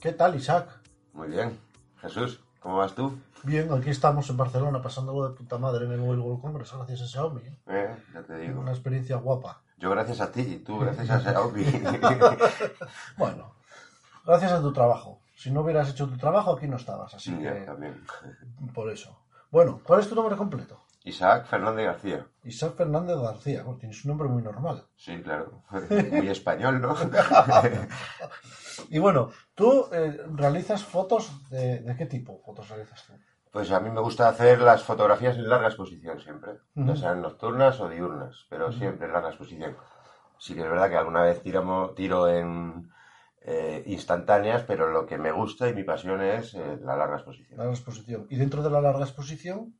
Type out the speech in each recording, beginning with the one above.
¿Qué tal, Isaac? Muy bien. Jesús, ¿cómo vas tú? Bien, aquí estamos en Barcelona pasando de puta madre en el Mobile World Congress gracias a Xiaomi. ¿eh? Eh, ya te digo. Una experiencia guapa. Yo gracias a ti y tú gracias a Xiaomi. Bueno, gracias a tu trabajo. Si no hubieras hecho tu trabajo, aquí no estabas, así Sí, que también. por eso. Bueno, ¿cuál es tu nombre completo? Isaac Fernández García. Isaac Fernández García. Bueno, tienes un nombre muy normal. Sí, claro. Muy español, ¿no? Y bueno, tú eh, realizas fotos de, de qué tipo fotos realizas tú? Pues a mí me gusta hacer las fotografías en larga exposición siempre. Ya sean nocturnas o diurnas, pero siempre en larga exposición. Sí que es verdad que alguna vez tiro en eh, instantáneas, pero lo que me gusta y mi pasión es eh, la larga exposición. Larga exposición. Y dentro de la larga exposición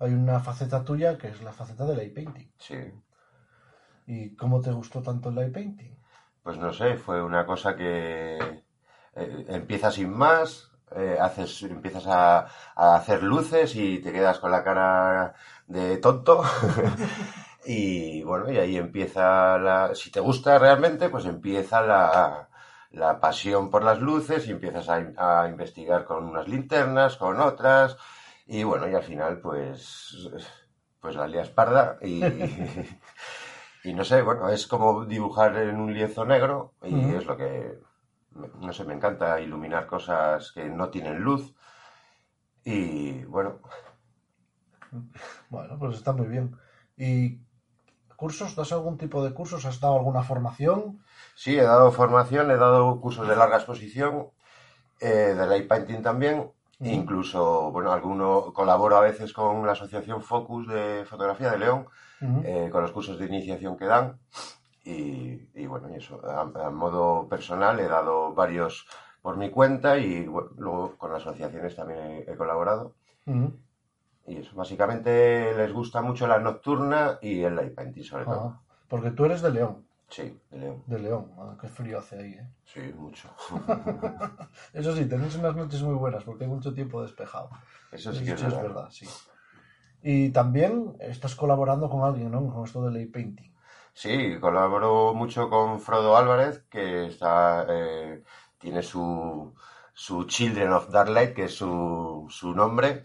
hay una faceta tuya que es la faceta del eye painting. Sí. ¿Y cómo te gustó tanto el eye painting? Pues no sé, fue una cosa que eh, empieza sin más, eh, haces, empiezas a, a hacer luces y te quedas con la cara de tonto. y bueno, y ahí empieza la... Si te gusta realmente, pues empieza la, la pasión por las luces y empiezas a, a investigar con unas linternas, con otras. Y bueno, y al final, pues, pues la lías parda y... Y no sé, bueno, es como dibujar en un lienzo negro y es lo que, no sé, me encanta iluminar cosas que no tienen luz. Y bueno, Bueno, pues está muy bien. ¿Y cursos? ¿Das algún tipo de cursos? ¿Has dado alguna formación? sí, he dado formación, he dado cursos de larga exposición, eh, de light painting también. Incluso, bueno, alguno colaboro a veces con la asociación Focus de fotografía de León, eh, con los cursos de iniciación que dan. Y, y bueno, y eso, a, a modo personal he dado varios por mi cuenta y bueno, luego con asociaciones también he, he colaborado. Y eso, básicamente les gusta mucho la nocturna y el light painting sobre todo. Ajá. Porque tú eres de León. Sí, de León. De León. Ah, qué frío hace ahí, ¿eh? Sí, mucho. Eso sí, tenéis unas noches muy buenas porque hay mucho tiempo despejado. Eso sí que es verdad. sí. Y también estás colaborando con alguien, ¿no? Con esto del eye painting. Sí, colaboro mucho con Frodo Álvarez, que está, eh, tiene su, su Children of Darklight, que es su, su nombre.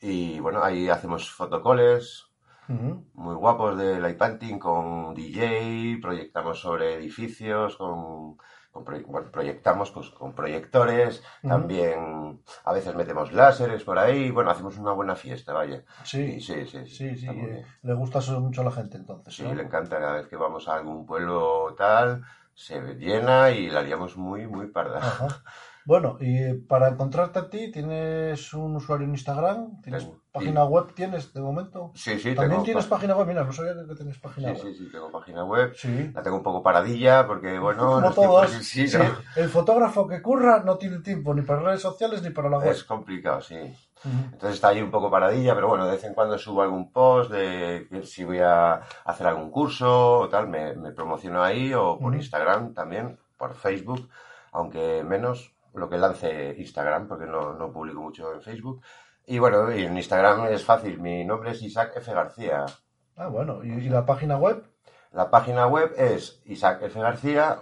Y bueno, ahí hacemos fotocoles muy guapos de light painting con DJ, proyectamos sobre edificios, con, con proye- bueno, proyectamos pues, con proyectores, también a veces metemos láseres por ahí, bueno, hacemos una buena fiesta, vaya. Sí, Sí, sí, sí. sí, eh, le gusta eso mucho a la gente entonces. Sí, ¿no? le encanta cada vez que vamos a algún pueblo tal, se llena y la liamos muy, muy parda. Ajá. Bueno, y para encontrarte a ti, ¿tienes un usuario en Instagram? ¿Tienes Tengo. página web? ¿Tienes de momento? Sí, sí, ¿También tengo tienes página web? Mira, no sabía que tienes página Sí, web. sí, sí, tengo página web. Sí. La tengo un poco paradilla porque, bueno, Como los todos. tiempos- sí, ¿no? El fotógrafo que curra no tiene tiempo ni para redes sociales ni para la web. Es complicado, sí. Entonces está ahí un poco paradilla, pero bueno, de vez en cuando subo algún post de si voy a hacer algún curso o tal, me, me promociono ahí o por. Instagram también, por Facebook, aunque menos lo que lance Instagram, porque no, no publico mucho en Facebook. Y bueno, y en Instagram es fácil, mi nombre es Isaac F. García. Ah, bueno. ¿Y, y la página web? La página web es Isaac F. García,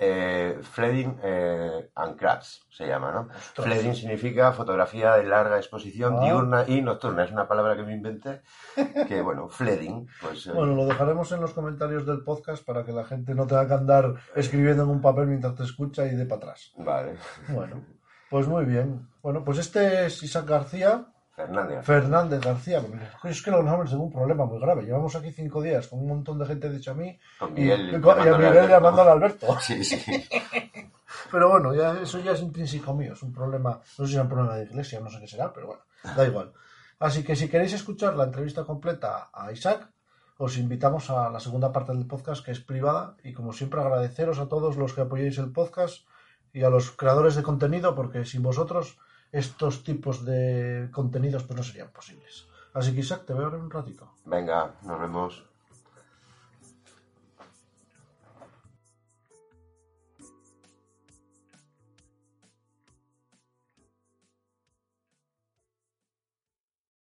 eh, Fleding eh, and Crafts se llama, ¿no? Ostras. Fleding significa fotografía de larga exposición Ah. diurna y nocturna. Es una palabra que me inventé. Que bueno, Fleding, pues. eh, Bueno, lo dejaremos en los comentarios del podcast para que la gente no tenga que andar escribiendo en un papel mientras te escucha y de para atrás. Vale. Bueno, pues muy bien. Bueno, pues este es Isaac García, Fernández. Fernández García. Es que los nombres tengo un problema muy grave. Llevamos aquí cinco días con un montón de gente dicho a mí Con y, Miguel. y, con- y a Miguel Alberto. llamándole a Alberto. Sí, sí. Pero bueno, ya, eso ya es intrínseco mío, es un problema, no sé si es un problema de iglesia, no sé qué será, pero bueno, da igual. Así que si queréis escuchar la entrevista completa a Isaac, os invitamos a la segunda parte del podcast que es privada y como siempre agradeceros a todos los que apoyáis el podcast y a los creadores de contenido porque sin vosotros estos tipos de contenidos pues no serían posibles. Así que Isaac, te veo en un ratito. Venga, nos vemos.